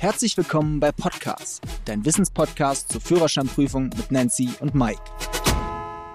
Herzlich willkommen bei Podcast, dein Wissenspodcast zur Führerscheinprüfung mit Nancy und Mike.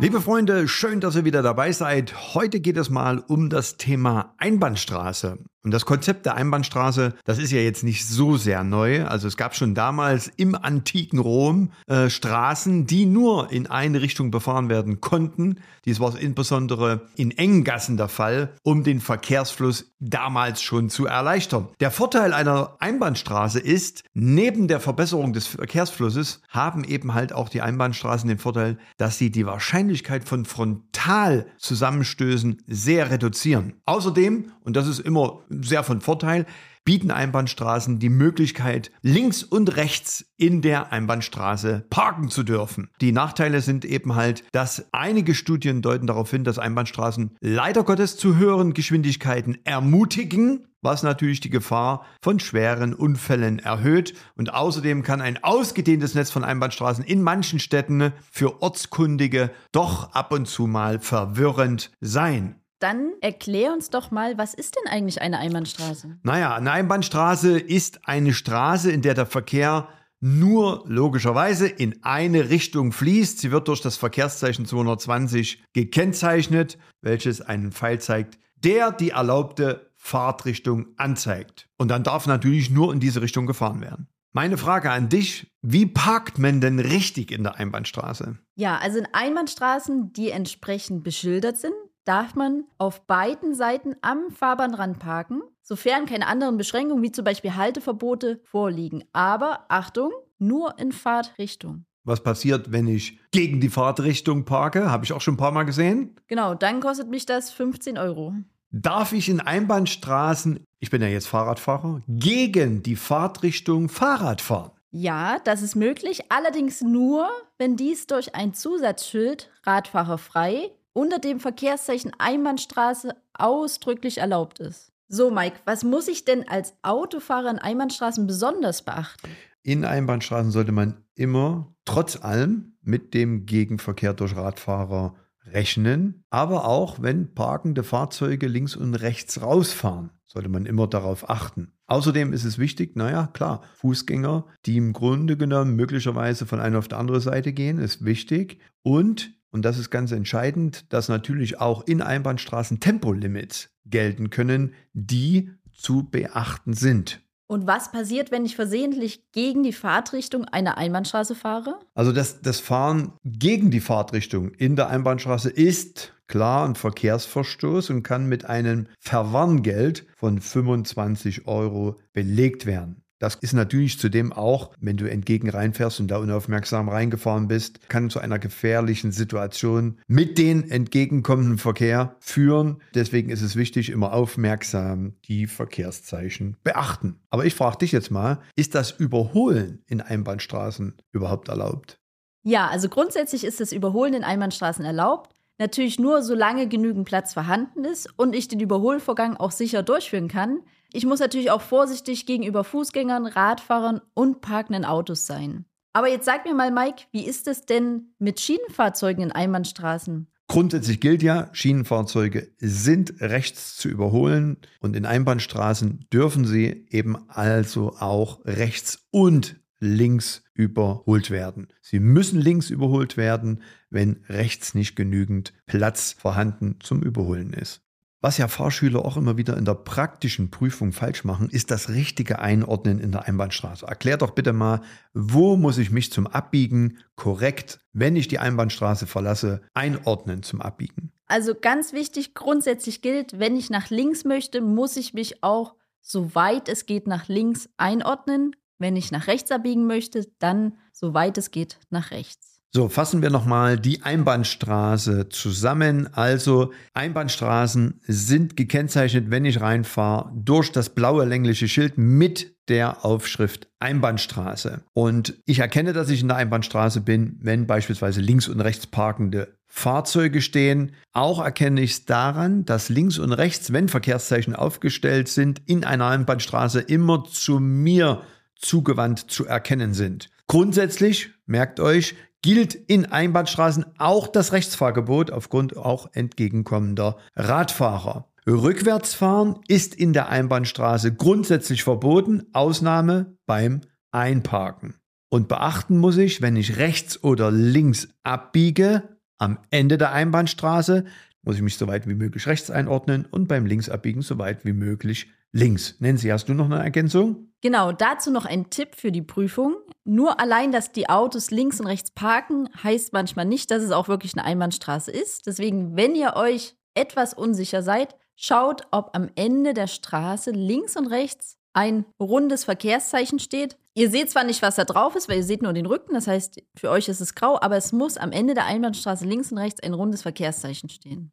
Liebe Freunde, schön, dass ihr wieder dabei seid. Heute geht es mal um das Thema Einbahnstraße. Und das Konzept der Einbahnstraße, das ist ja jetzt nicht so sehr neu. Also es gab schon damals im antiken Rom äh, Straßen, die nur in eine Richtung befahren werden konnten. Dies war insbesondere in engen Gassen der Fall, um den Verkehrsfluss damals schon zu erleichtern. Der Vorteil einer Einbahnstraße ist, neben der Verbesserung des Verkehrsflusses haben eben halt auch die Einbahnstraßen den Vorteil, dass sie die Wahrscheinlichkeit von Frontalzusammenstößen sehr reduzieren. Außerdem, und das ist immer sehr von Vorteil, bieten Einbahnstraßen die Möglichkeit, links und rechts in der Einbahnstraße parken zu dürfen. Die Nachteile sind eben halt, dass einige Studien deuten darauf hin, dass Einbahnstraßen leider Gottes zu höheren Geschwindigkeiten ermutigen, was natürlich die Gefahr von schweren Unfällen erhöht. Und außerdem kann ein ausgedehntes Netz von Einbahnstraßen in manchen Städten für Ortskundige doch ab und zu mal verwirrend sein. Dann erklär uns doch mal, was ist denn eigentlich eine Einbahnstraße? Naja, eine Einbahnstraße ist eine Straße, in der der Verkehr nur logischerweise in eine Richtung fließt. Sie wird durch das Verkehrszeichen 220 gekennzeichnet, welches einen Pfeil zeigt, der die erlaubte Fahrtrichtung anzeigt. Und dann darf natürlich nur in diese Richtung gefahren werden. Meine Frage an dich, wie parkt man denn richtig in der Einbahnstraße? Ja, also in Einbahnstraßen, die entsprechend beschildert sind, darf man auf beiden Seiten am Fahrbahnrand parken, sofern keine anderen Beschränkungen wie zum Beispiel Halteverbote vorliegen. Aber Achtung, nur in Fahrtrichtung. Was passiert, wenn ich gegen die Fahrtrichtung parke? Habe ich auch schon ein paar Mal gesehen. Genau, dann kostet mich das 15 Euro. Darf ich in Einbahnstraßen, ich bin ja jetzt Fahrradfahrer, gegen die Fahrtrichtung Fahrrad fahren? Ja, das ist möglich, allerdings nur, wenn dies durch ein Zusatzschild Radfahrerfrei unter dem Verkehrszeichen Einbahnstraße ausdrücklich erlaubt ist. So, Mike, was muss ich denn als Autofahrer in Einbahnstraßen besonders beachten? In Einbahnstraßen sollte man immer, trotz allem, mit dem Gegenverkehr durch Radfahrer rechnen. Aber auch wenn parkende Fahrzeuge links und rechts rausfahren, sollte man immer darauf achten. Außerdem ist es wichtig, naja, klar, Fußgänger, die im Grunde genommen möglicherweise von einer auf die andere Seite gehen, ist wichtig. Und und das ist ganz entscheidend, dass natürlich auch in Einbahnstraßen Tempolimits gelten können, die zu beachten sind. Und was passiert, wenn ich versehentlich gegen die Fahrtrichtung einer Einbahnstraße fahre? Also das, das Fahren gegen die Fahrtrichtung in der Einbahnstraße ist klar ein Verkehrsverstoß und kann mit einem Verwarngeld von 25 Euro belegt werden. Das ist natürlich zudem auch, wenn du entgegen reinfährst und da unaufmerksam reingefahren bist, kann zu einer gefährlichen Situation mit den entgegenkommenden Verkehr führen. Deswegen ist es wichtig, immer aufmerksam die Verkehrszeichen beachten. Aber ich frage dich jetzt mal, ist das Überholen in Einbahnstraßen überhaupt erlaubt? Ja, also grundsätzlich ist das Überholen in Einbahnstraßen erlaubt. Natürlich nur, solange genügend Platz vorhanden ist und ich den Überholvorgang auch sicher durchführen kann. Ich muss natürlich auch vorsichtig gegenüber Fußgängern, Radfahrern und parkenden Autos sein. Aber jetzt sag mir mal, Mike, wie ist es denn mit Schienenfahrzeugen in Einbahnstraßen? Grundsätzlich gilt ja, Schienenfahrzeuge sind rechts zu überholen und in Einbahnstraßen dürfen sie eben also auch rechts und links überholt werden. Sie müssen links überholt werden, wenn rechts nicht genügend Platz vorhanden zum Überholen ist. Was ja Fahrschüler auch immer wieder in der praktischen Prüfung falsch machen, ist das richtige Einordnen in der Einbahnstraße. Erklär doch bitte mal, wo muss ich mich zum Abbiegen korrekt, wenn ich die Einbahnstraße verlasse, einordnen zum Abbiegen? Also ganz wichtig, grundsätzlich gilt, wenn ich nach links möchte, muss ich mich auch, soweit es geht, nach links einordnen. Wenn ich nach rechts abbiegen möchte, dann, soweit es geht, nach rechts. So, fassen wir nochmal die Einbahnstraße zusammen. Also Einbahnstraßen sind gekennzeichnet, wenn ich reinfahre, durch das blaue längliche Schild mit der Aufschrift Einbahnstraße. Und ich erkenne, dass ich in der Einbahnstraße bin, wenn beispielsweise links und rechts parkende Fahrzeuge stehen. Auch erkenne ich es daran, dass links und rechts, wenn Verkehrszeichen aufgestellt sind, in einer Einbahnstraße immer zu mir zugewandt zu erkennen sind. Grundsätzlich, merkt euch, gilt in Einbahnstraßen auch das Rechtsfahrgebot aufgrund auch entgegenkommender Radfahrer. Rückwärtsfahren ist in der Einbahnstraße grundsätzlich verboten, Ausnahme beim Einparken. Und beachten muss ich, wenn ich rechts oder links abbiege, am Ende der Einbahnstraße, muss ich mich so weit wie möglich rechts einordnen und beim Linksabbiegen so weit wie möglich links. Nancy, hast du noch eine Ergänzung? Genau, dazu noch ein Tipp für die Prüfung. Nur allein, dass die Autos links und rechts parken, heißt manchmal nicht, dass es auch wirklich eine Einbahnstraße ist. Deswegen, wenn ihr euch etwas unsicher seid, schaut, ob am Ende der Straße links und rechts ein rundes Verkehrszeichen steht. Ihr seht zwar nicht, was da drauf ist, weil ihr seht nur den Rücken, das heißt, für euch ist es grau, aber es muss am Ende der Einbahnstraße links und rechts ein rundes Verkehrszeichen stehen.